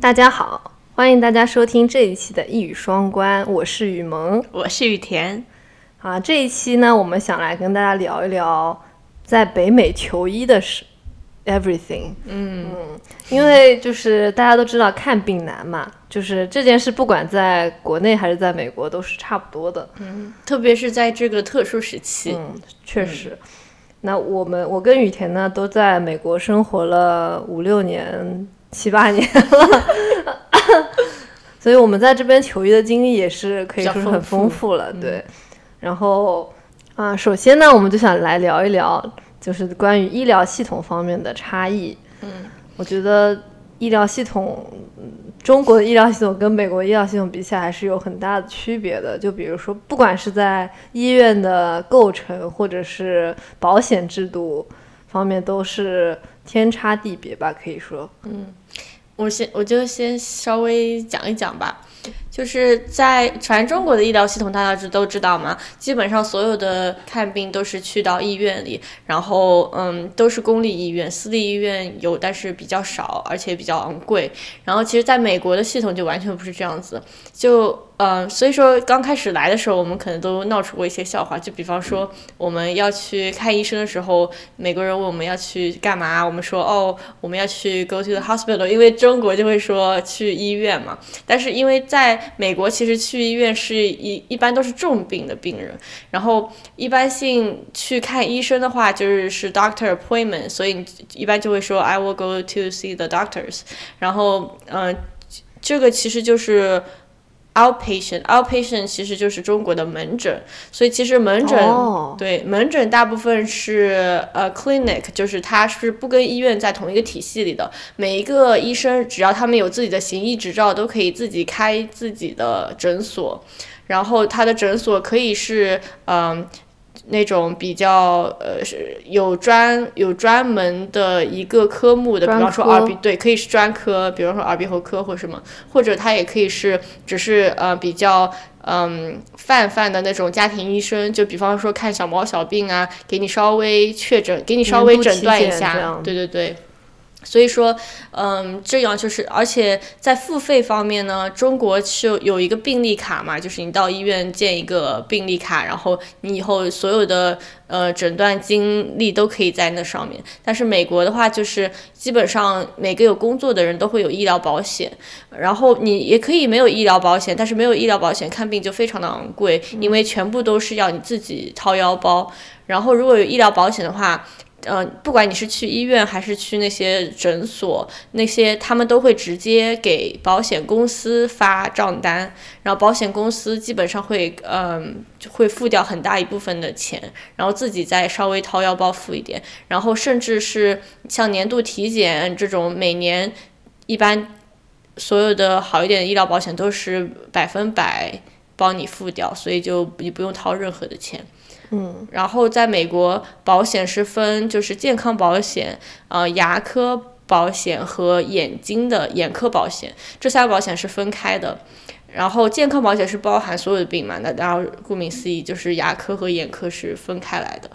大家好，欢迎大家收听这一期的《一语双关》，我是雨萌，我是雨田。啊，这一期呢，我们想来跟大家聊一聊在北美求医的事，everything。嗯嗯，因为就是大家都知道看病难嘛，就是这件事不管在国内还是在美国都是差不多的。嗯，特别是在这个特殊时期。嗯，确实。那我们我跟雨田呢都在美国生活了五六年。七八年了，所以我们在这边求医的经历也是可以说是很丰富了，对。然后啊，首先呢，我们就想来聊一聊，就是关于医疗系统方面的差异。嗯，我觉得医疗系统，中国的医疗系统跟美国医疗系统比起来还是有很大的区别的。就比如说，不管是在医院的构成，或者是保险制度方面，都是天差地别吧，可以说。嗯。我先我就先稍微讲一讲吧，就是在全中国的医疗系统大家知都知道嘛，基本上所有的看病都是去到医院里，然后嗯都是公立医院，私立医院有但是比较少，而且比较昂贵。然后其实在美国的系统就完全不是这样子，就。嗯，所以说刚开始来的时候，我们可能都闹出过一些笑话。就比方说，我们要去看医生的时候，美国人问我们要去干嘛，我们说哦，我们要去 go to the hospital，因为中国就会说去医院嘛。但是因为在美国，其实去医院是一一般都是重病的病人，然后一般性去看医生的话就是是 doctor appointment，所以一般就会说 I will go to see the doctors。然后嗯，这个其实就是。Outpatient，outpatient 其实就是中国的门诊，所以其实门诊对门诊大部分是呃 clinic，就是它是不跟医院在同一个体系里的。每一个医生只要他们有自己的行医执照，都可以自己开自己的诊所，然后他的诊所可以是嗯。那种比较呃是有专有专门的一个科目的，比方说耳鼻对，可以是专科，比方说耳鼻喉科或什么，或者他也可以是只是呃比较嗯泛泛的那种家庭医生，就比方说看小毛小病啊，给你稍微确诊，给你稍微诊断一下，对对对。所以说，嗯，这样就是，而且在付费方面呢，中国是有一个病历卡嘛，就是你到医院建一个病历卡，然后你以后所有的呃诊断经历都可以在那上面。但是美国的话，就是基本上每个有工作的人都会有医疗保险，然后你也可以没有医疗保险，但是没有医疗保险看病就非常的昂贵，因为全部都是要你自己掏腰包。然后如果有医疗保险的话，嗯，不管你是去医院还是去那些诊所，那些他们都会直接给保险公司发账单，然后保险公司基本上会嗯会付掉很大一部分的钱，然后自己再稍微掏腰包付一点，然后甚至是像年度体检这种，每年一般所有的好一点的医疗保险都是百分百帮你付掉，所以就你不用掏任何的钱。嗯，然后在美国，保险是分就是健康保险、呃牙科保险和眼睛的眼科保险，这三个保险是分开的。然后健康保险是包含所有的病嘛，那然后顾名思义就是牙科和眼科是分开来的。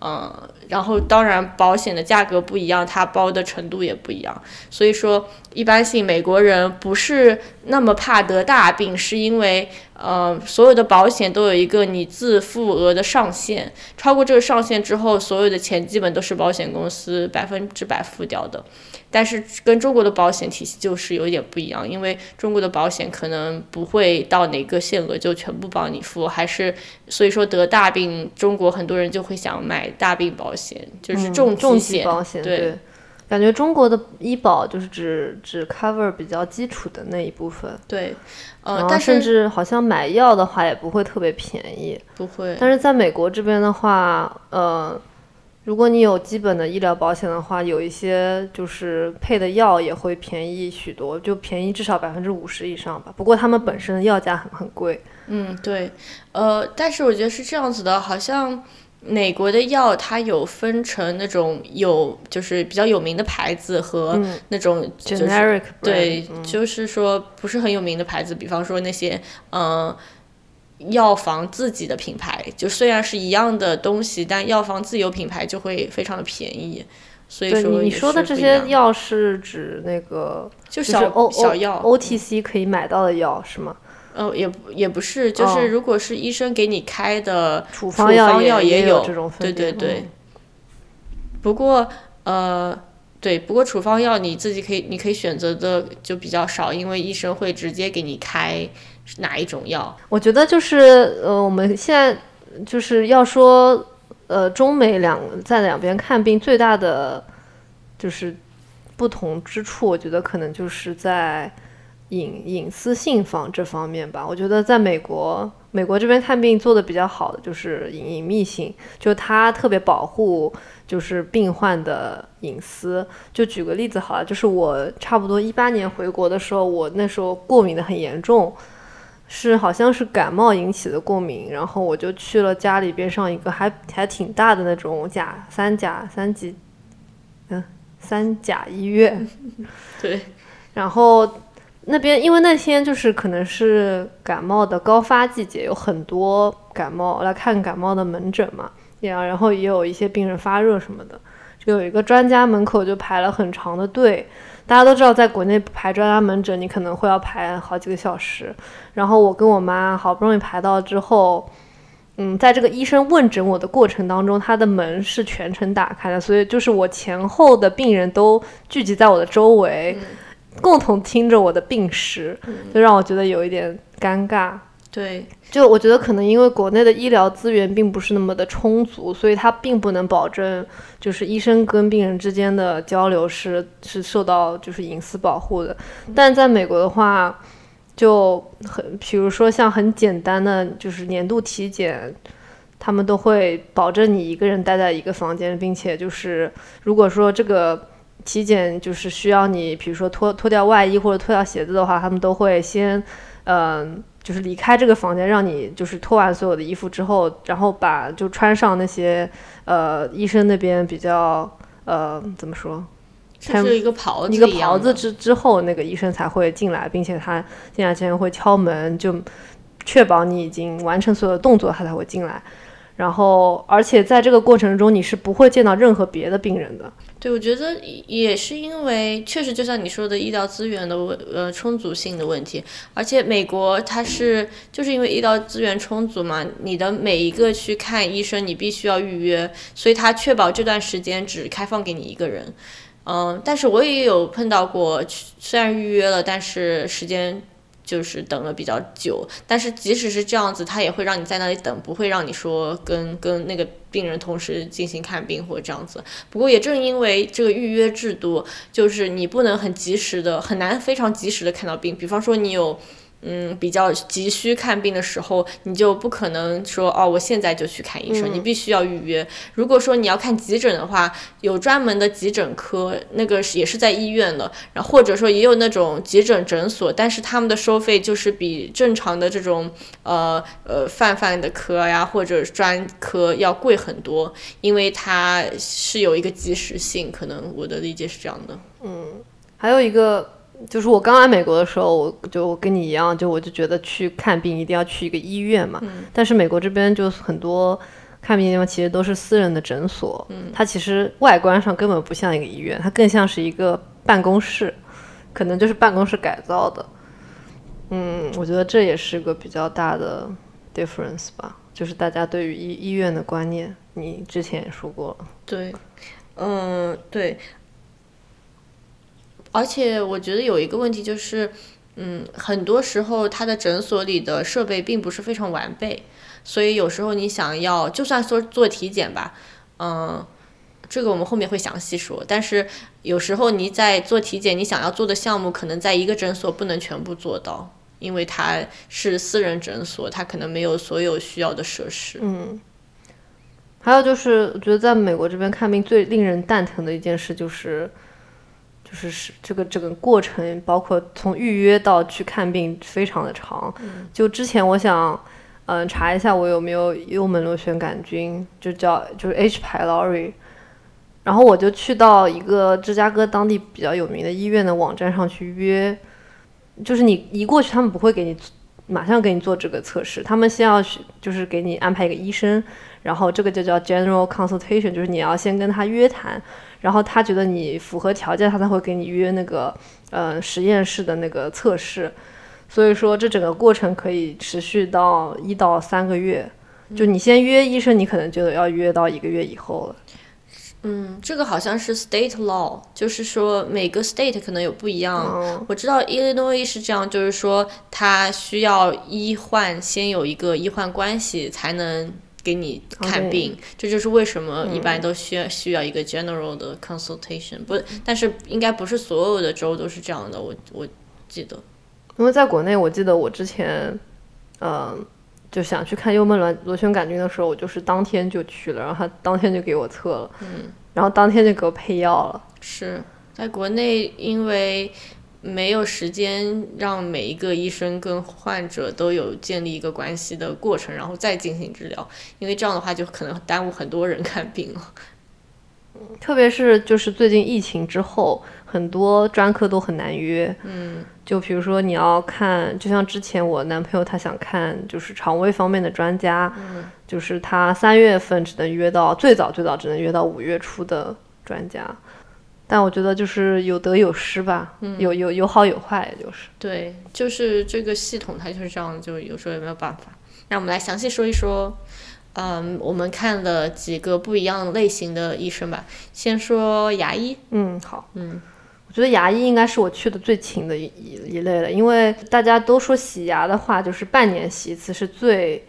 嗯，然后当然保险的价格不一样，它包的程度也不一样。所以说，一般性美国人不是那么怕得大病，是因为呃，所有的保险都有一个你自付额的上限，超过这个上限之后，所有的钱基本都是保险公司百分之百付掉的。但是跟中国的保险体系就是有点不一样，因为中国的保险可能不会到哪个限额就全部帮你付，还是所以说得大病，中国很多人就会想买大病保险，就是重疾保险。对，感觉中国的医保就是只只 cover 比较基础的那一部分。对，呃，但甚至好像买药的话也不会特别便宜。不会。但是在美国这边的话，呃。如果你有基本的医疗保险的话，有一些就是配的药也会便宜许多，就便宜至少百分之五十以上吧。不过他们本身的药价很很贵。嗯，对，呃，但是我觉得是这样子的，好像美国的药它有分成那种有就是比较有名的牌子和那种 generic，对，就是说不是很有名的牌子，比方说那些嗯。药房自己的品牌，就虽然是一样的东西，但药房自有品牌就会非常的便宜，所以说你你说的这些药是指那个就小 O 小药 O T C 可以买到的药是吗？呃，也也不是，就哦是如果是医生给你开的处方药药也有这种分对对别对。不过呃，对，不过处方药你自己可以，你可以选择的就比较少，因为医生会直接给你开哪一种药。我觉得就是呃，我们现在就是要说呃，中美两在两边看病最大的就是不同之处，我觉得可能就是在隐隐私性方这方面吧。我觉得在美国，美国这边看病做的比较好的就是隐隐秘性，就它特别保护就是病患的隐私。就举个例子好了，就是我差不多一八年回国的时候，我那时候过敏的很严重。是好像是感冒引起的过敏，然后我就去了家里边上一个还还挺大的那种甲三甲三级，嗯三甲医院，对，然后那边因为那天就是可能是感冒的高发季节，有很多感冒来看感冒的门诊嘛，然后也有一些病人发热什么的，就有一个专家门口就排了很长的队。大家都知道，在国内排专家门诊，你可能会要排好几个小时。然后我跟我妈好不容易排到之后，嗯，在这个医生问诊我的过程当中，他的门是全程打开的，所以就是我前后的病人都聚集在我的周围，共同听着我的病史，就让我觉得有一点尴尬。对，就我觉得可能因为国内的医疗资源并不是那么的充足，所以它并不能保证就是医生跟病人之间的交流是是受到就是隐私保护的。但在美国的话，就很比如说像很简单的就是年度体检，他们都会保证你一个人待在一个房间，并且就是如果说这个体检就是需要你，比如说脱脱掉外衣或者脱掉鞋子的话，他们都会先嗯。就是离开这个房间，让你就是脱完所有的衣服之后，然后把就穿上那些呃医生那边比较呃怎么说，就是一个袍子一个袍子之之后，那个医生才会进来，并且他进来之前会敲门，就确保你已经完成所有的动作，他才会进来。然后，而且在这个过程中，你是不会见到任何别的病人的。对，我觉得也是因为确实就像你说的医疗资源的呃充足性的问题，而且美国它是就是因为医疗资源充足嘛，你的每一个去看医生你必须要预约，所以它确保这段时间只开放给你一个人。嗯，但是我也有碰到过，虽然预约了，但是时间。就是等了比较久，但是即使是这样子，他也会让你在那里等，不会让你说跟跟那个病人同时进行看病或者这样子。不过也正因为这个预约制度，就是你不能很及时的，很难非常及时的看到病。比方说你有。嗯，比较急需看病的时候，你就不可能说哦，我现在就去看医生，你必须要预约。如果说你要看急诊的话，有专门的急诊科，那个也是在医院的，然后或者说也有那种急诊诊所，但是他们的收费就是比正常的这种呃呃泛泛的科呀或者专科要贵很多，因为它是有一个及时性，可能我的理解是这样的。嗯，还有一个。就是我刚来美国的时候，我就跟你一样，就我就觉得去看病一定要去一个医院嘛。嗯、但是美国这边就很多看病的地方其实都是私人的诊所，嗯、它其实外观上根本不像一个医院，它更像是一个办公室，可能就是办公室改造的。嗯，我觉得这也是个比较大的 difference 吧，就是大家对于医医院的观念，你之前也说过了。对，嗯，对。而且我觉得有一个问题就是，嗯，很多时候他的诊所里的设备并不是非常完备，所以有时候你想要，就算说做体检吧，嗯，这个我们后面会详细说。但是有时候你在做体检，你想要做的项目可能在一个诊所不能全部做到，因为它是私人诊所，它可能没有所有需要的设施。嗯。还有就是，我觉得在美国这边看病最令人蛋疼的一件事就是。就是是这个整个过程，包括从预约到去看病，非常的长。就之前我想，嗯，查一下我有没有幽门螺旋杆菌，就叫就是 H. pylori。然后我就去到一个芝加哥当地比较有名的医院的网站上去约，就是你一过去，他们不会给你马上给你做这个测试。他们先要去就是给你安排一个医生，然后这个就叫 general consultation，就是你要先跟他约谈，然后他觉得你符合条件，他才会给你约那个呃实验室的那个测试。所以说这整个过程可以持续到一到三个月。就你先约医生，你可能就要约到一个月以后了。嗯，这个好像是 state law，就是说每个 state 可能有不一样。嗯我知道 Illinois 是这样，就是说他需要医患先有一个医患关系才能给你看病，这就是为什么一般都需要、需要一个 general 的 consultation。不，但是应该不是所有的州都是这样的，我我记得。因为在国内，我记得我之前，嗯、就想去看幽门螺螺旋杆菌的时候，我就是当天就去了，然后他当天就给我测了，嗯，然后当天就给我配药了。是在国内，因为没有时间让每一个医生跟患者都有建立一个关系的过程，然后再进行治疗，因为这样的话就可能耽误很多人看病了。特别是就是最近疫情之后，很多专科都很难约。嗯，就比如说你要看，就像之前我男朋友他想看就是肠胃方面的专家，就是他三月份只能约到，最早最早只能约到五月初的专家。但我觉得就是有得有失吧，有有有好有坏，就是。对，就是这个系统它就是这样，就有时候也没有办法。那我们来详细说一说，嗯，我们看了几个不一样类型的医生吧。先说牙医，嗯，好，嗯，我觉得牙医应该是我去的最勤的一一一类了，因为大家都说洗牙的话，就是半年洗一次是最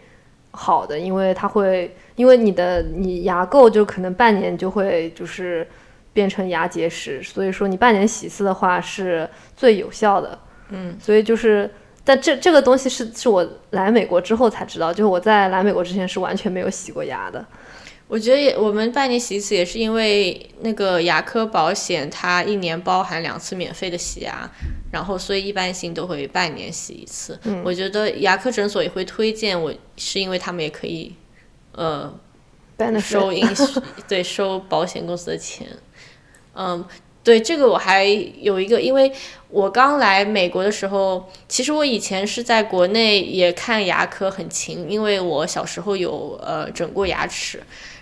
好的，因为它会，因为你的你牙垢就可能半年就会就是变成牙结石，所以说你半年洗一次的话是最有效的，嗯，所以就是。但这这个东西是是我来美国之后才知道，就是我在来美国之前是完全没有洗过牙的。我觉得也我们半年洗一次也是因为那个牙科保险它一年包含两次免费的洗牙，然后所以一般性都会半年洗一次。我觉得牙科诊所也会推荐我，是因为他们也可以，呃收银 对收保险公司的钱，嗯，对这个我还有一个，因为我刚来美国的时候，其实我以前是在国内也看牙科很勤，因为我小时候有呃整过牙齿。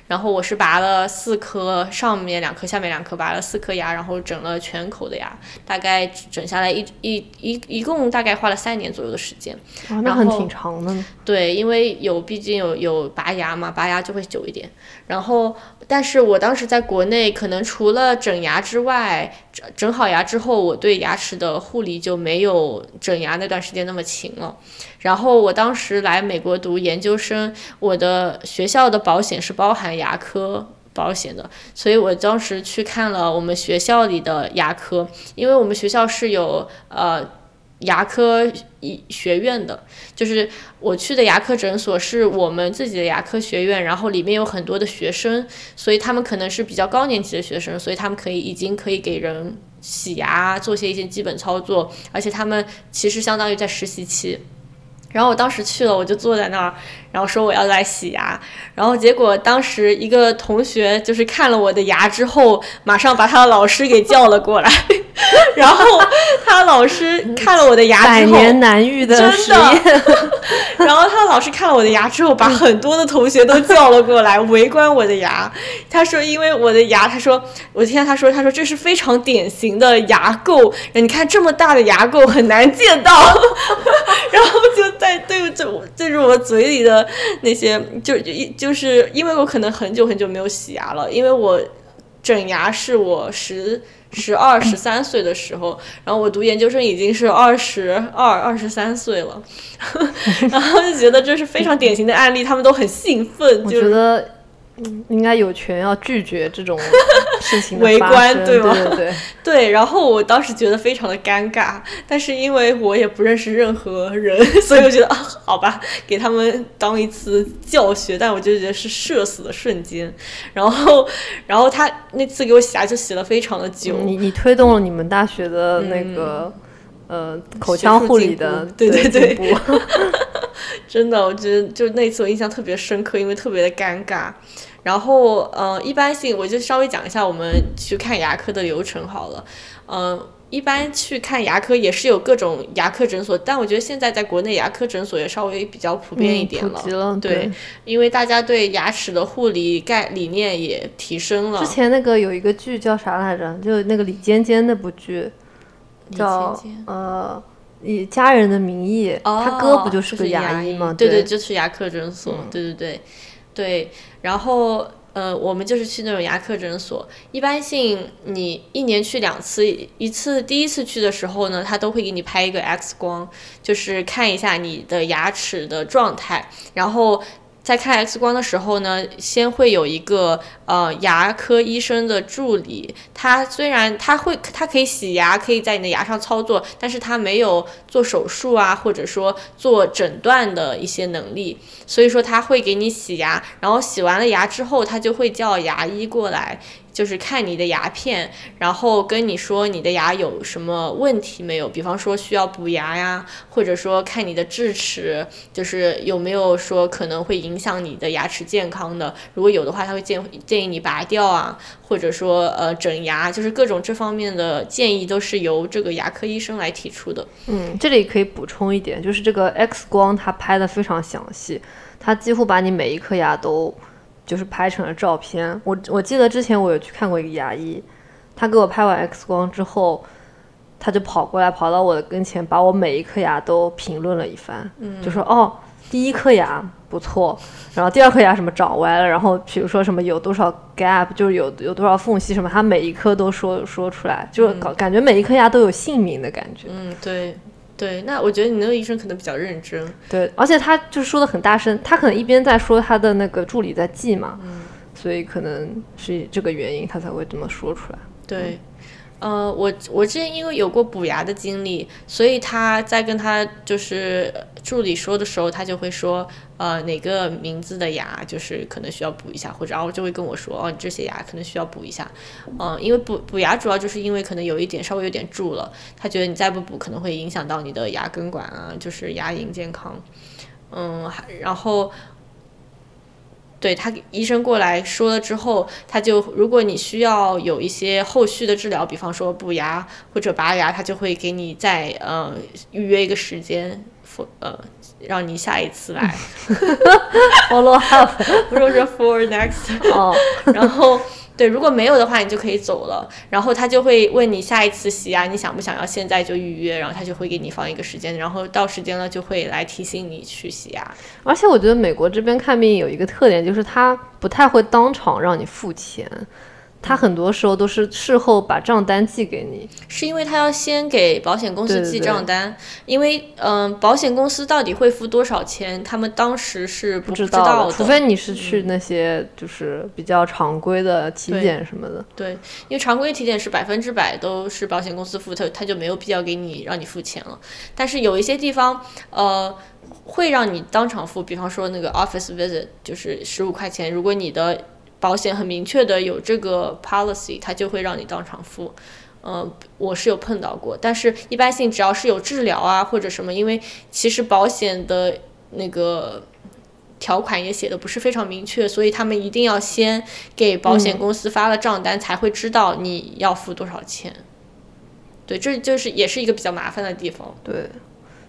然后我是拔了四颗，上面两颗，下面两颗，拔了四颗牙，然后整了全口的牙，大概整下来一一一一共大概花了三年左右的时间。哦，那很挺长的。对，因为有毕竟有有拔牙嘛，拔牙就会久一点。然后，但是我当时在国内，可能除了整牙之外，整整好牙之后，我对牙齿的护理就没有整牙那段时间那么勤了。然后我当时来美国读研究生，我的学校的保险是包含牙科保险的，所以我当时去看了我们学校里的牙科，因为我们学校是有呃牙科医学院的，就是我去的牙科诊所是我们自己的牙科学院，然后里面有很多的学生，所以他们可能是比较高年级的学生，所以他们可以已经可以给人洗牙，做些一些基本操作，而且他们其实相当于在实习期。然后我当时去了，我就坐在那儿，然后说我要来洗牙，然后结果当时一个同学就是看了我的牙之后，马上把他的老师给叫了过来，然后他老师看了我的牙之后，百年难遇的实真的验，然后他老师看了我的牙之后，把很多的同学都叫了过来围观我的牙。他说，因为我的牙，他说，我听到他说，他说这是非常典型的牙垢，你看这么大的牙垢很难见到，然后就在对着我对着我嘴里的那些，就就就是因为我可能很久很久没有洗牙了，因为我整牙是我十。十二、十三岁的时候，然后我读研究生已经是二十二、二十三岁了，然后就觉得这是非常典型的案例，他们都很兴奋，我就觉得嗯应该有权要拒绝这种 事情围观对吗对对对，对。然后我当时觉得非常的尴尬，但是因为我也不认识任何人，所以我觉得啊，好吧，给他们当一次教学。但我就觉得是社死的瞬间。然后，然后他那次给我洗牙就洗了非常的久，你你推动了你们大学的那个、呃口腔护理的对对对真的，我觉得就那次我印象特别深刻，因为特别的尴尬。然后，呃，一般性我就稍微讲一下我们去看牙科的流程好了。嗯、一般去看牙科也是有各种牙科诊所，但我觉得现在在国内牙科诊所也稍微比较普遍一点嗯普及了对对，因为大家对牙齿的护理概理念也提升了之。前那个有一个剧叫啥来着？就那个李尖尖那部剧，李叫尖尖呃《以家人的名义》，哦，他哥不就是是个牙医吗？对对，就是牙科诊所，嗯对对对对。然后呃，我们就是去那种牙科诊所，一般性你一年去两次，一次第一次去的时候呢，他都会给你拍一个 X 光，就是看一下你的牙齿的状态，然后。在看 X 光的时候呢，先会有一个呃牙科医生的助理，他虽然他会他可以洗牙，可以在你的牙上操作，但是他没有做手术啊，或者说做诊断的一些能力，所以说他会给你洗牙，然后洗完了牙之后，他就会叫牙医过来。就是看你的牙片，然后跟你说你的牙有什么问题没有，比方说需要补牙呀，或者说看你的智齿，就是有没有说可能会影响你的牙齿健康的，如果有的话，他会建建议你拔掉啊，或者说呃整牙，就是各种这方面的建议都是由这个牙科医生来提出的。嗯，这里可以补充一点，就是这个 X 光它拍的非常详细，它几乎把你每一颗牙都就是拍成了照片。我我记得之前我有去看过一个牙医，他给我拍完 X 光之后，他就跑过来跑到我的跟前，把我每一颗牙都评论了一番，就说哦，第一颗牙不错，然后第二颗牙什么长歪了，然后比如说什么有多少 gap，就是有有多少缝隙什么，他每一颗都说说出来，就是搞感觉每一颗牙都有姓名的感觉。嗯，对对，那我觉得你那个医生可能比较认真。对，而且他就说的很大声，他可能一边在说，他的那个助理在记嘛，所以可能是这个原因，他才会这么说出来。对，呃，我我之前因为有过补牙的经历，所以他在跟他就是助理说的时候，他就会说，呃，哪个名字的牙就是可能需要补一下，或者然后就会跟我说，哦，你这些牙可能需要补一下，嗯、因为补补牙主要就是因为可能有一点稍微有点蛀了，他觉得你再不补可能会影响到你的牙根管啊，就是牙龈健康，嗯，然后。对他医生过来说了之后，他就如果你需要有一些后续的治疗，比方说补牙或者拔牙，他就会给你再呃预约一个时间，呃让你下一次来 Follow up，不是我说 for next，哦，然后对，如果没有的话，你就可以走了。然后他就会问你下一次洗牙，你想不想要现在就预约？然后他就会给你放一个时间，然后到时间了就会来提醒你去洗牙。而且我觉得美国这边看病有一个特点，就是他不太会当场让你付钱，他很多时候都是事后把账单寄给你。是因为他要先给保险公司记对对对账单，因为嗯、保险公司到底会付多少钱，他们当时是不知道道的，除非你是去那些就是比较常规的体检什么的。对，因为常规体检是百分之百都是保险公司付，他他就没有必要给你让你付钱了。但是有一些地方，呃，会让你当场付，比方说那个 office visit 就是十五块钱，如果你的保险很明确的有这个 policy，它就会让你当场付。呃，我是有碰到过，但是一般性只要是有治疗啊或者什么，因为其实保险的那个条款也写的不是非常明确，所以他们一定要先给保险公司发了账单，才会知道你要付多少钱。对，这就是也是一个比较麻烦的地方。对，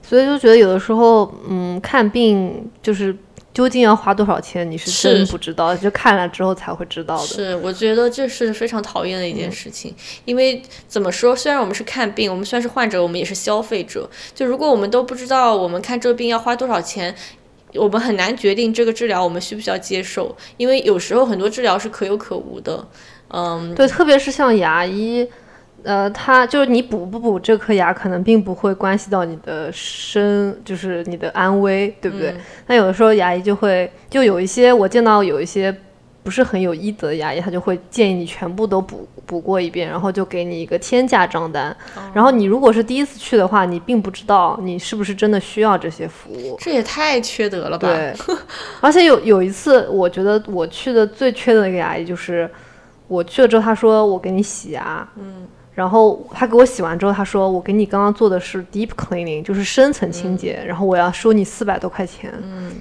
所以就觉得有的时候，嗯，看病就是究竟要花多少钱，你是真不知道，就看了之后才会知道的。是，我觉得这是非常讨厌的一件事情，因为怎么说，虽然我们是看病，我们虽然是患者，我们也是消费者。就如果我们都不知道我们看这个病要花多少钱，我们很难决定这个治疗我们需不需要接受，因为有时候很多治疗是可有可无的。嗯，对，特别是像牙医，呃，他就是你补不补这颗牙，可能并不会关系到你的生，就是你的安危，对不对？那有的时候牙医就会，就有一些我见到有一些不是很有医德的牙医，他就会建议你全部都补补过一遍，然后就给你一个天价账单。然后你如果是第一次去的话，你并不知道你是不是真的需要这些服务。这也太缺德了吧？对，而且有有一次，我觉得我去的最缺德的一个牙医就是，我去了之后，他说我给你洗牙，嗯，然后他给我洗完之后，他说我给你刚刚做的是 deep cleaning，就是深层清洁，然后我要收你四百多块钱，嗯，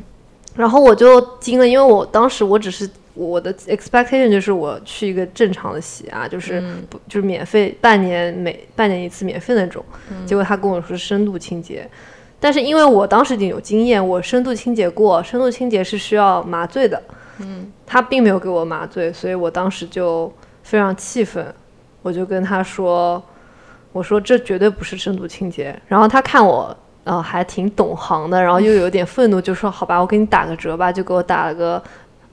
然后我就惊了，因为我当时我只是我的 expectation 就是我去一个正常的洗啊，就是不就是免费半年每半年一次免费那种，结果他跟我说深度清洁，但是因为我当时已经有经验，我深度清洁过，深度清洁是需要麻醉的，嗯，他并没有给我麻醉，所以我当时就非常气愤，我就跟他说，我说这绝对不是深度清洁，然后他看我。呃，还挺懂行的，然后又有点愤怒，就说：“好吧，我给你打个折吧。”就给我打了个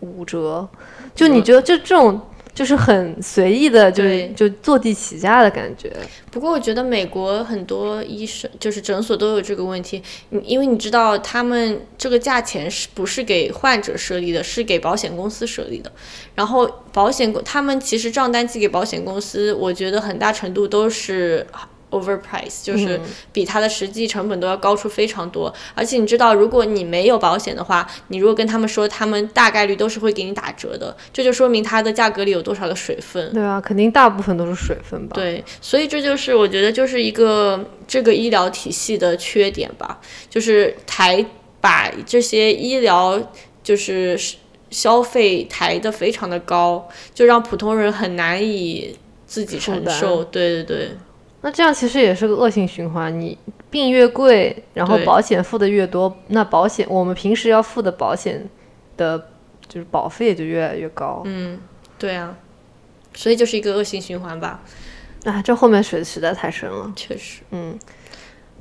五折。就你觉得，就这种就是很随意的，就是就坐地起价的感觉。不过我觉得美国很多医生就是诊所都有这个问题，因为你知道他们这个价钱是不是给患者设立的，是给保险公司设立的。然后保险公他们其实账单寄给保险公司，我觉得很大程度都是。Overprice 就是比它的实际成本都要高出非常多，而且你知道，如果你没有保险的话，你如果跟他们说，他们大概率都是会给你打折的，这就说明它的价格里有多少的水分。对啊，肯定大部分都是水分吧。对，所以这就是我觉得就是一个这个医疗体系的缺点吧，就是抬把这些医疗就是消费抬得非常的高，就让普通人很难以自己承受。对对对。那这样其实也是个恶性循环，你病越贵，然后保险付的越多，那保险我们平时要付的保险的，就是保费就越来越高。嗯，对啊，所以就是一个恶性循环吧。啊，这后面水实在太深了。确实。嗯，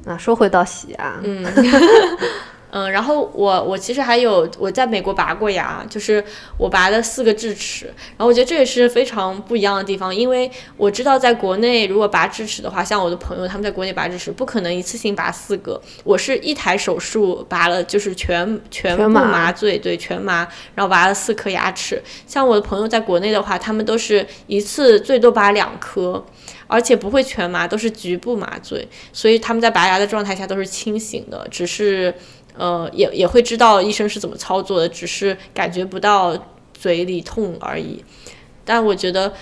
那说回到洗牙。嗯。嗯，然后我我其实还有我在美国拔过牙，就是我拔了四个智齿，然后我觉得这也是非常不一样的地方，因为我知道在国内如果拔智齿的话，像我的朋友他们在国内拔智齿不可能一次性拔四个，我是一台手术拔了就是全全部麻醉，对全麻，然后拔了四颗牙齿。像我的朋友在国内的话，他们都是一次最多拔两颗，而且不会全麻，都是局部麻醉，所以他们在拔牙的状态下都是清醒的，只是。呃，也也会知道医生是怎么操作的，只是感觉不到嘴里痛而已。但我觉得，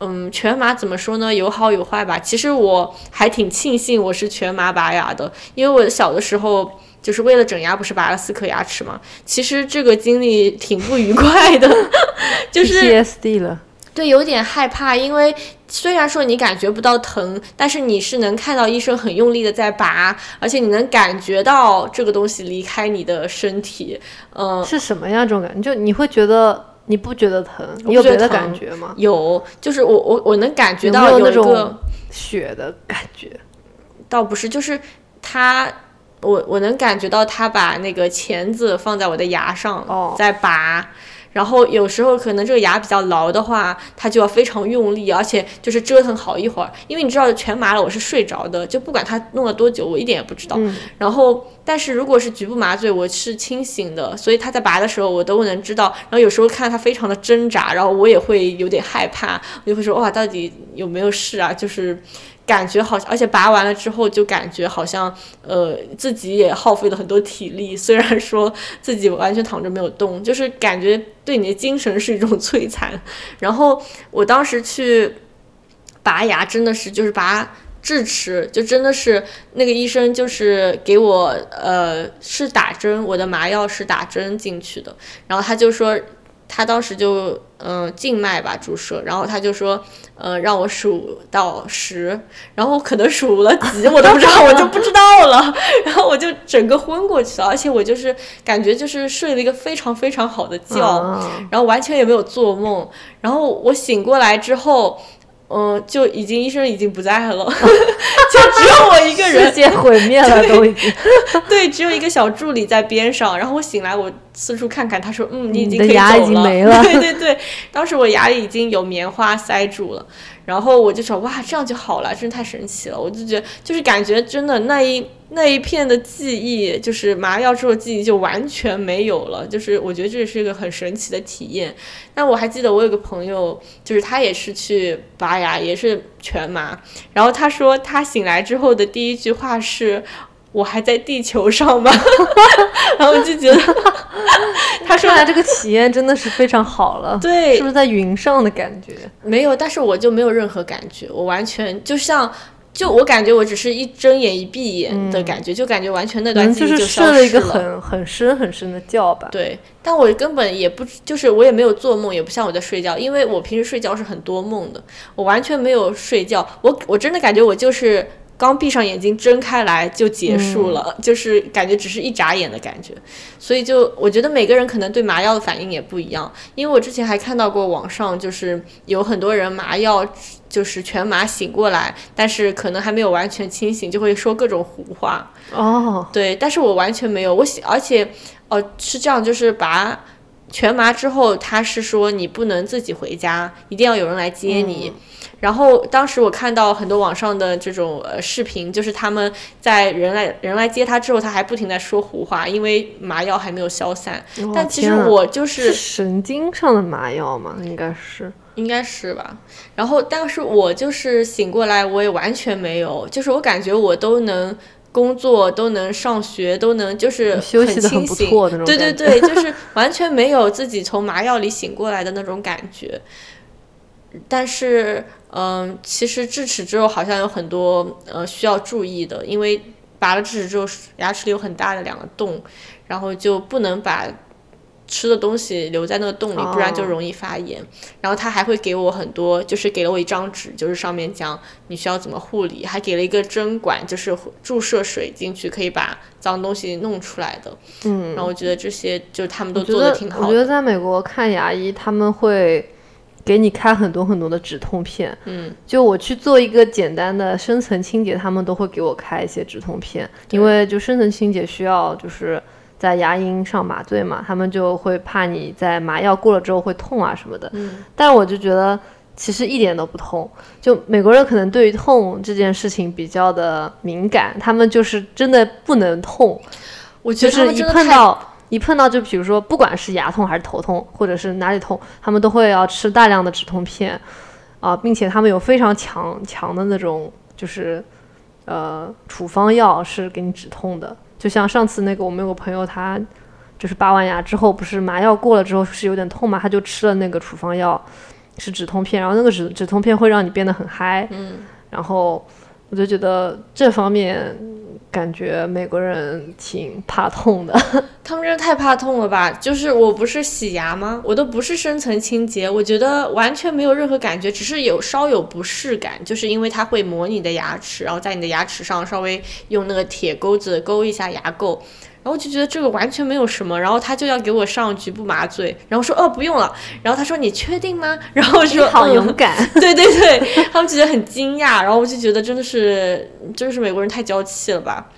嗯，全麻怎么说呢？有好有坏吧。其实我还挺庆幸我是全麻拔牙的，因为我小的时候就是为了整牙，不是拔了四颗牙齿嘛。其实这个经历挺不愉快的，就是 PSD 了。对，有点害怕，因为虽然说你感觉不到疼，但是你是能看到医生很用力的在拔，而且你能感觉到这个东西离开你的身体，嗯，是什么样这种感觉？就你会觉得你不觉得疼？你有别的感觉吗？有，就是我我我能感觉到有一个血的感觉，倒不是，就是他，我我能感觉到他把那个钳子放在我的牙上，在拔。然后有时候可能这个牙比较牢的话，他就要非常用力，而且就是折腾好一会儿。因为你知道全麻了，我是睡着的，就不管他弄了多久，我一点也不知道。然后，但是如果是局部麻醉，我是清醒的，所以他在拔的时候，我都能知道。然后有时候看他非常的挣扎，然后我也会有点害怕，我就会说哇，到底有没有事啊？就是。感觉好像，而且拔完了之后就感觉好像，呃，自己也耗费了很多体力。虽然说自己完全躺着没有动，就是感觉对你的精神是一种摧残。然后我当时去拔牙，真的是就是拔智齿，就真的是那个医生就是给我，呃，是打针，我的麻药是打针进去的。然后他就说。他当时就嗯静脉吧注射，然后他就说，呃让我数到十，然后可能数了几我都不知道，我就不知道了，然后我就整个昏过去了，而且我就是感觉就是睡了一个非常非常好的觉，然后完全也没有做梦，然后我醒过来之后。嗯，就已经医生已经不在了，就只有我一个人，世界毁灭了都已经。对，只有一个小助理在边上。然后我醒来，我四处看看，他说：“嗯，你已经可以走了。”对对对，当时我牙里已经有棉花塞住了。然后我就说哇，这样就好了，真的太神奇了！我就觉得，就是感觉真的那一那一片的记忆，就是麻药之后记忆就完全没有了。就是我觉得这也是一个很神奇的体验。但我还记得我有个朋友，就是他也是去拔牙，也是全麻。然后他说他醒来之后的第一句话是。我还在地球上吗？然后我就觉得，他说来这个体验真的是非常好了，对，是不是在云上的感觉？没有，但是我就没有任何感觉，我完全就像就我感觉我只是一睁眼一闭眼的感觉，就感觉完全那段记忆就是消睡了一个失了。很很深很深的觉吧。对，但我根本也不，就是我也没有做梦，也不像我在睡觉，因为我平时睡觉是很多梦的，我完全没有睡觉，我我真的感觉我就是刚闭上眼睛睁开来就结束了，就是感觉只是一眨眼的感觉，所以就我觉得每个人可能对麻药的反应也不一样，因为我之前还看到过网上就是有很多人麻药。就是全麻醒过来，但是可能还没有完全清醒，就会说各种胡话。哦，对，但是我完全没有，我而且，哦，是这样，就是拔全麻之后，他是说你不能自己回家，一定要有人来接你。然后当时我看到很多网上的这种呃视频，就是他们在人来人来接他之后，他还不停在说胡话，因为麻药还没有消散。但其实我就是神经上的麻药嘛，应该是。应该是吧。然后，但是我就是醒过来，我也完全没有，就是我感觉我都能工作，都能上学，都能就是休息得很不清醒。错那种对对对，就是完全没有自己从麻药里醒过来的那种感觉。但是，嗯，其实智齿之后好像有很多呃需要注意的，因为拔了智齿之后，牙齿里有很大的两个洞，然后就不能把吃的东西留在那个洞里，不然就哦容易发炎。然后他还会给我很多，就是给了我一张纸，就是上面讲你需要怎么护理，还给了一个针管，就是注射水进去可以把脏东西弄出来的。嗯，然后我觉得这些就他们都做的得挺好的。我觉得在美国看牙医，他们会给你开很多很多的止痛片。嗯，就我去做一个简单的深层清洁，他们都会给我开一些止痛片，因为就深层清洁需要就是在牙龈上麻醉嘛，他们就会怕你在麻药过了之后会痛啊什么的。嗯，但是我就觉得其实一点都不痛，就美国人可能对于痛这件事情比较的敏感，他们就是真的不能痛，我觉得他就是一碰到一碰到就比如说不管是牙痛还是头痛，或者是哪里痛，他们都会要吃大量的止痛片啊、并且他们有非常强强的那种就是呃处方药是给你止痛的，就像上次那个我们有个朋友他。就是拔完牙之后，不是麻药过了之后是有点痛嘛，他就吃了那个处方药，是止痛片，然后那个止止痛片会让你变得很嗨，嗯，然后我就觉得这方面感觉美国人挺怕痛的。他们真的太怕痛了吧？就是我不是洗牙吗？我都不是深层清洁，我觉得完全没有任何感觉，只是有稍有不适感，就是因为它会磨你的牙齿，然后在你的牙齿上稍微用那个铁钩子勾一下牙垢。然后我就觉得这个完全没有什么，然后他就要给我上局部麻醉，然后说哦不用了，然后他说你确定吗？然后我说好嗯勇敢，对对对，他们觉得很惊讶，然后我就觉得真的是，真的是美国人太娇气了吧？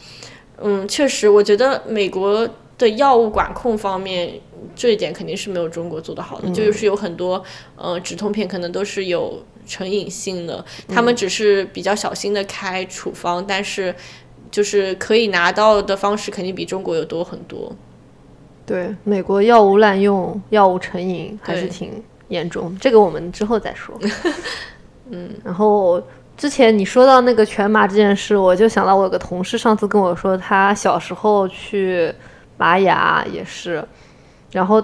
嗯，确实，我觉得美国的药物管控方面，这一点肯定是没有中国做得好的，就是有很多呃止痛片可能都是有成瘾性的，他们只是比较小心的开处方，但是就是可以拿到的方式肯定比中国有多很多。对，美国药物滥用、药物成瘾还是挺严重的，这个我们之后再说。嗯，然后之前你说到那个全麻这件事，我就想到我有个同事上次跟我说，他小时候去拔牙也是，然后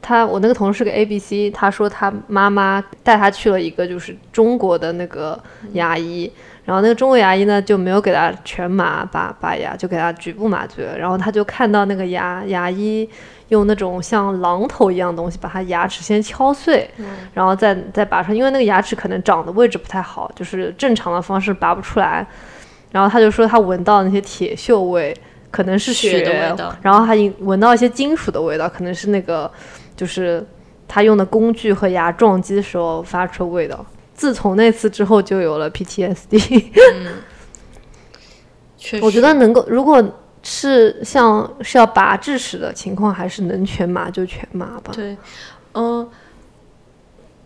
他我那个同事是个 A B C，他说他妈妈带他去了一个就是中国的那个牙医。然后那个中国牙医呢就没有给他全麻拔拔牙，就给他局部麻醉了。然后他就看到那个牙牙医用那种像榔头一样东西把他牙齿先敲碎，然后再再拔出来，因为那个牙齿可能长的位置不太好，就是正常的方式拔不出来。然后他就说他闻到那些铁锈味，可能是血的味道然后还闻闻到一些金属的味道，可能是那个就是他用的工具和牙撞击的时候发出的味道。自从那次之后，就有了 PTSD。确实，我觉得能够，如果是像是要拔智齿的情况，还是能全麻就全麻吧。对，嗯、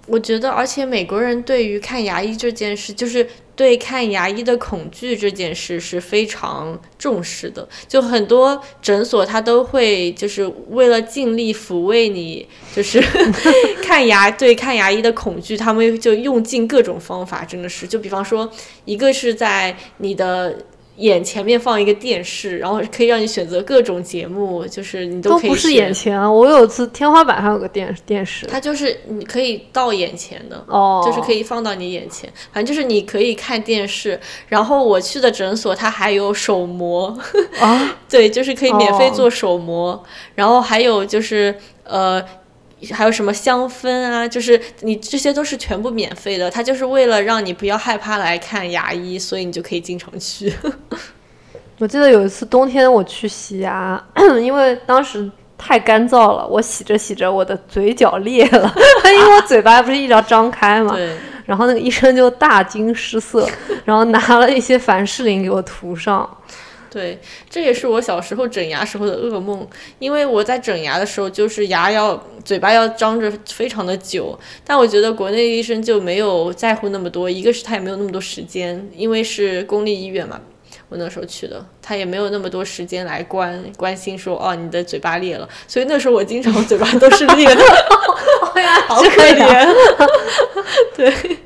我觉得，而且美国人对于看牙医这件事，就是对看牙医的恐惧这件事是非常重视的。就很多诊所，他都会就是为了尽力抚慰你，就是 看牙对看牙医的恐惧，他们就用尽各种方法，真的是。就比方说，一个是在你的眼前面放一个电视，然后可以让你选择各种节目，就是你都可以都不是眼前啊，我有次天花板上有个电电视，它就是你可以到眼前的，哦，就是可以放到你眼前，反正就是你可以看电视。然后我去的诊所它还有手模，啊，对，就是可以免费哦做手模。然后还有就是呃。还有什么香氛啊？就是你这些都是全部免费的，它就是为了让你不要害怕来看牙医，所以你就可以经常去。我记得有一次冬天我去洗牙，因为当时太干燥了，我洗着洗着我的嘴角裂了，因为我嘴巴不是一直要张开嘛。对，然后那个医生就大惊失色，然后拿了一些凡士林给我涂上。对，这也是我小时候整牙时候的噩梦，因为我在整牙的时候，就是牙要嘴巴要张着非常的久，但我觉得国内医生就没有在乎那么多，一个是他也没有那么多时间，因为是公立医院嘛，我那时候去的，他也没有那么多时间来关关心说哦你的嘴巴裂了，所以那时候我经常嘴巴都是裂的，好 可怜，对。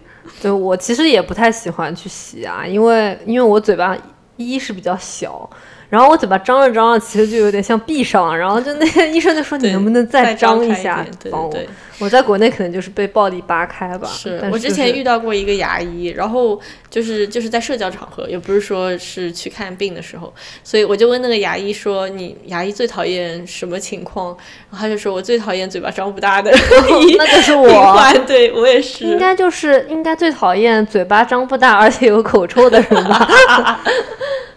对我其实也不太喜欢去洗牙，因为因为我嘴巴一是比较小，然后我嘴巴张着张着，其实就有点像闭上了，然后就那个医生就说你能不能再张一下帮我？对对我在国内可能就是被暴力扒开吧。是但我之前遇到过一个牙医，然后就是就是在社交场合，也不是说是去看病的时候，所以我就问那个牙医说：“你牙医最讨厌什么情况？”然后他就说：“我最讨厌嘴巴张不大的医 那就是我。对我也是。”应该就是应该最讨厌嘴巴张不大而且有口臭的人吧？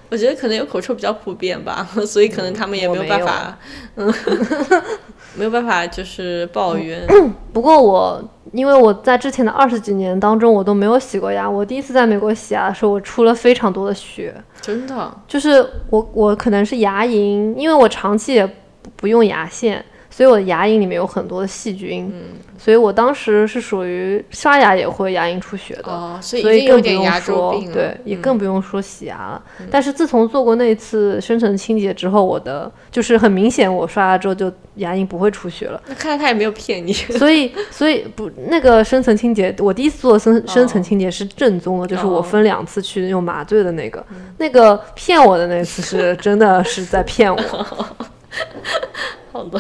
我觉得可能有口臭比较普遍吧，所以可能他们也没有办法，嗯，没有办法就是抱怨。不过我因为我在之前的二十几年当中我都没有洗过牙，我第一次在美国洗牙的时候，我出了非常多的血，真的，就是我我可能是牙龈，因为我长期也不不用牙线，所以我的牙龈里面有很多的细菌，嗯所以我当时是属于刷牙也会牙龈出血的。哦，所以更不用说。对，也嗯更不用说洗牙了。但是自从做过那一次深层清洁之后，我的就是很明显，我刷牙之后就牙龈不会出血了。那看来他也没有骗你。所以，所以不那个深层清洁，我第一次做深深层哦清洁是正宗的，就是我哦分两次去用麻醉的那个，那个骗我的那次是真的是在骗我。好的，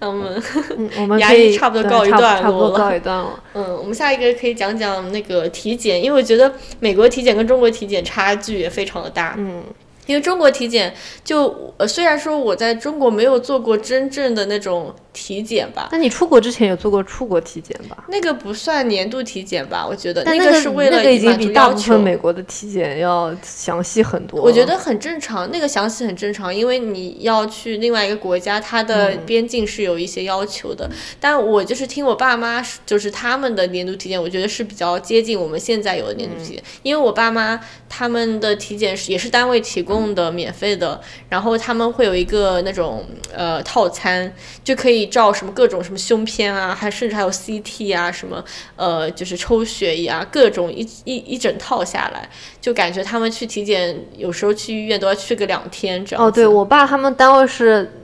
那我们嗯，我们 牙医差不多告一段差不差不多落了告一段落。嗯，我们下一个可以讲讲那个体检，因为我觉得美国体检跟中国体检差距也非常的大。嗯，因为中国体检就呃，虽然说我在中国没有做过真正的那种体检吧，那你出国之前有做过出国体检吧？那个不算年度体检吧，我觉得但那个是为了那个已经比大部分。美国的体检要详细很多。我觉得很正常，那个详细很正常，因为你要去另外一个国家，它的嗯边境是有一些要求的。但我就是听我爸妈，就是他们的年度体检，我觉得是比较接近我们现在有的年度体检，因为我爸妈他们的体检是也是单位提供的，免费的，然后他们会有一个那种呃套餐，就可以照什么各种什么胸片啊，还甚至还有 CT 啊，什么呃就是抽血呀，各种一一一整套下来，就感觉他们去体检，有时候去医院都要去个两天这样哦，对我爸他们单位是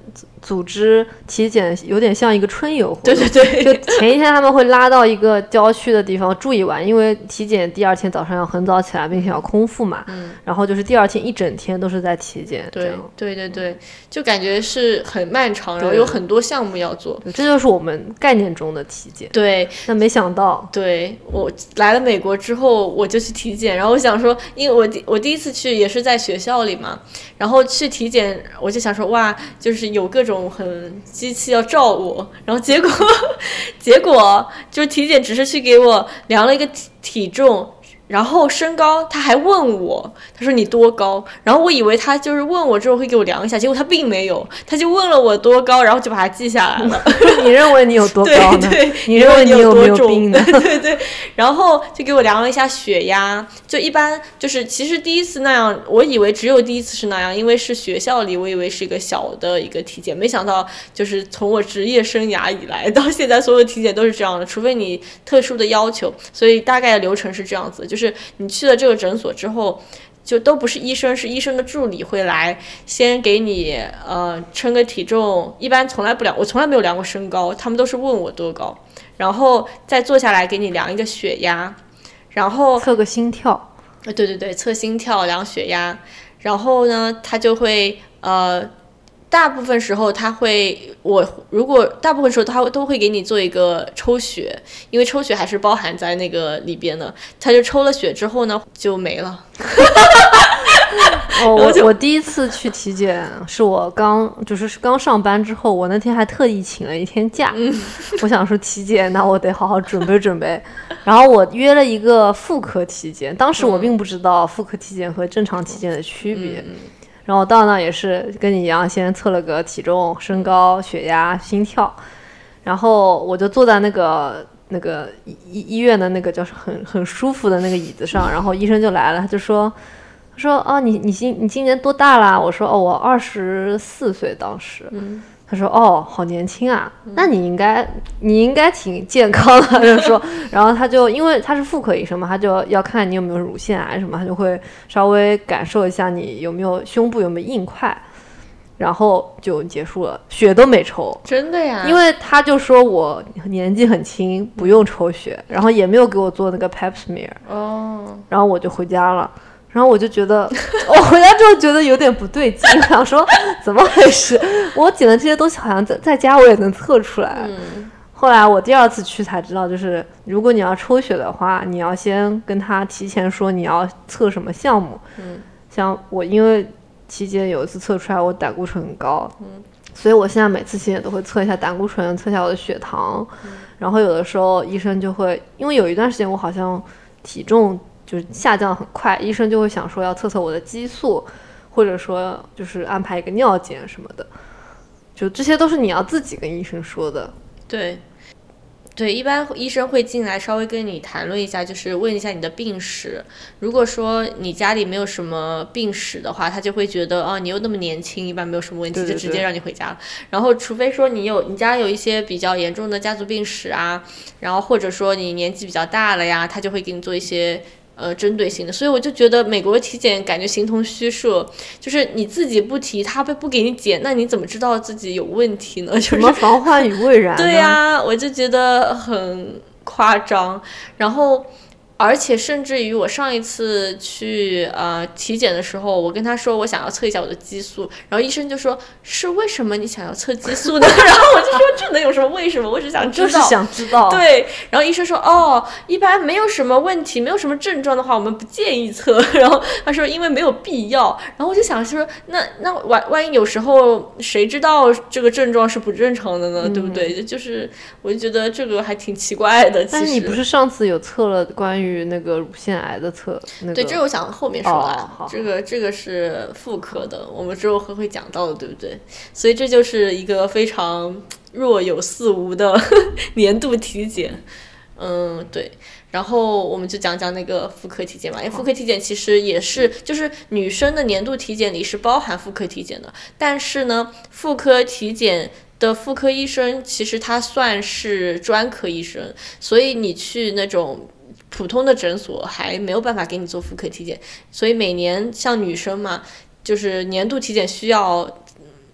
组组织体检，有点像一个春游活动。对对对，就前一天他们会拉到一个郊区的地方住一晚，因为体检第二天早上要很早起来，并且要空腹嘛。嗯然后就是第二天一整天都是在体检，对。对对对，就感觉是很漫长，然后有很多项目要做。这就是我们概念中的体检。对，但没想到，对我来了美国之后，我就去体检，然后我想说，因为我第我第一次去也是在学校里嘛，然后去体检，我就想说，哇，就是有各种很机器要照我，然后结果 结果就是体检只是去给我量了一个体体重。然后身高，他还问我，他说你多高？然后我以为他就是问我之后会给我量一下，结果他并没有，他就问了我多高，然后就把它记下来了。你认为你有多高呢？对对，你认为你你有没有多病呢？对对，然后就给我量了一下血压，就一般就是其实第一次那样，我以为只有第一次是那样，因为是学校里，我以为是一个小的一个体检，没想到就是从我职业生涯以来到现在，所有体检都是这样的，除非你特殊的要求，所以大概的流程是这样子，就是你去了这个诊所之后。就都不是医生，是医生的助理会来，先给你呃称个体重，一般从来不量，我从来没有量过身高，他们都是问我多高，然后再坐下来给你量一个血压，然后测个心跳，呃对对对，测心跳、量血压，然后呢，他就会呃。大部分时候他会，我如果大部分时候他都会给你做一个抽血，因为抽血还是包含在那个里边的。他就抽了血之后呢，就没了。哦，我 我第一次去体检是我刚就是刚上班之后，我那天还特意请了一天假。我想说体检，那我得好好准备准备。然后我约了一个妇科体检，当时我并不知道妇科体检和正常体检的区别。然后我到那也是跟你一样，先测了个体重、身高、血压、心跳，然后我就坐在那个那个医医院的那个叫很很舒服的那个椅子上，然后医生就来了，他就说，他说啊，你你今你今年多大啦？我说哦，我二十四岁，当时。他说：“哦，好年轻啊，那你应该，你应该挺健康的。”就说，然后他就因为他是妇科医生嘛，他就要看你有没有乳腺癌什么，他就会稍微感受一下你有没有胸部有没有硬块，然后就结束了，血都没抽。真的呀？因为他就说我年纪很轻，不用抽血，然后也没有给我做那个 Pap smear。哦。然后我就回家了。然后我就觉得，我回家之后觉得有点不对劲，想说怎么回事？我捡的这些东西好像在在家我也能测出来。后来我第二次去才知道，就是如果你要抽血的话，你要先跟他提前说你要测什么项目。嗯，像我因为体检有一次测出来我胆固醇很高，嗯，所以我现在每次体检都会测一下胆固醇，测一下我的血糖。然后有的时候医生就会，因为有一段时间我好像体重。就是下降很快，医生就会想说要测测我的激素，或者说就是安排一个尿检什么的，就这些都是你要自己跟医生说的。对，对，一般医生会进来稍微跟你谈论一下，就是问一下你的病史。如果说你家里没有什么病史的话，他就会觉得哦，你又那么年轻，一般没有什么问题，就直接让你回家了。然后，除非说你有你家有一些比较严重的家族病史啊，然后或者说你年纪比较大了呀，他就会给你做一些。呃，针对性的，所以我就觉得美国体检感觉形同虚设，就是你自己不提，他不不给你检，那你怎么知道自己有问题呢？什么防患于未然？对呀，我就觉得很夸张，然后。而且甚至于我上一次去呃体检的时候，我跟他说我想要测一下我的激素，然后医生就说是为什么你想要测激素呢？然后我就说这能有什么为什么？我只想知道，就是想知道。对，然后医生说哦，一般没有什么问题，没有什么症状的话，我们不建议测。然后他说因为没有必要。然后我就想说那那万万一有时候谁知道这个症状是不正常的呢？对不对？就是我就觉得这个还挺奇怪的。但是你不是上次有测了关于。于那个乳腺癌的测，对，这个我想后面说啊，这个这个是妇科的，我们之后会会讲到的，对不对？所以这就是一个非常若有似无的 年度体检，嗯，对。然后我们就讲讲那个妇科体检吧，因为妇科体检其实也是，就是女生的年度体检里是包含妇科体检的，但是呢，妇科体检的妇科医生其实他算是专科医生，所以你去那种。普通的诊所还没有办法给你做妇科体检，所以每年像女生嘛，就是年度体检需要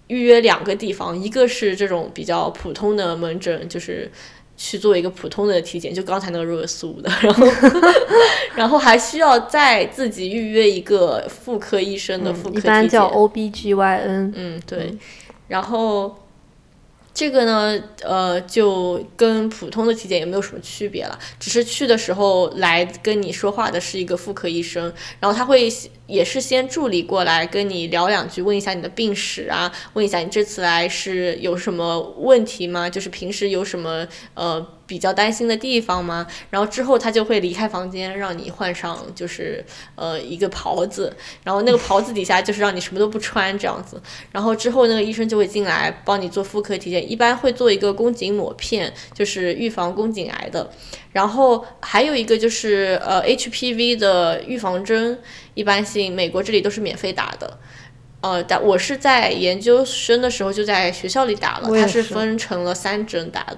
预约两个地方，一个是这种比较普通的门诊，就是去做一个普通的体检，就刚才那个若有似无的，然后 然后还需要再自己预约一个妇科医生的妇科体检，一般叫 OBGYN。嗯，对，然后。这个呢，呃，就跟普通的体检也没有什么区别了，只是去的时候来跟你说话的是一个妇科医生，然后他会也是先助理过来跟你聊两句，问一下你的病史啊，问一下你这次来是有什么问题吗？就是平时有什么呃。比较担心的地方吗？然后之后他就会离开房间，让你换上就是呃一个袍子，然后那个袍子底下就是让你什么都不穿这样子。然后之后那个医生就会进来帮你做妇科体检，一般会做一个宫颈抹片，就是预防宫颈癌的。然后还有一个就是呃 HPV 的预防针，一般性美国这里都是免费打的。呃，打我是在研究生的时候就在学校里打了，它是分成了三针打的，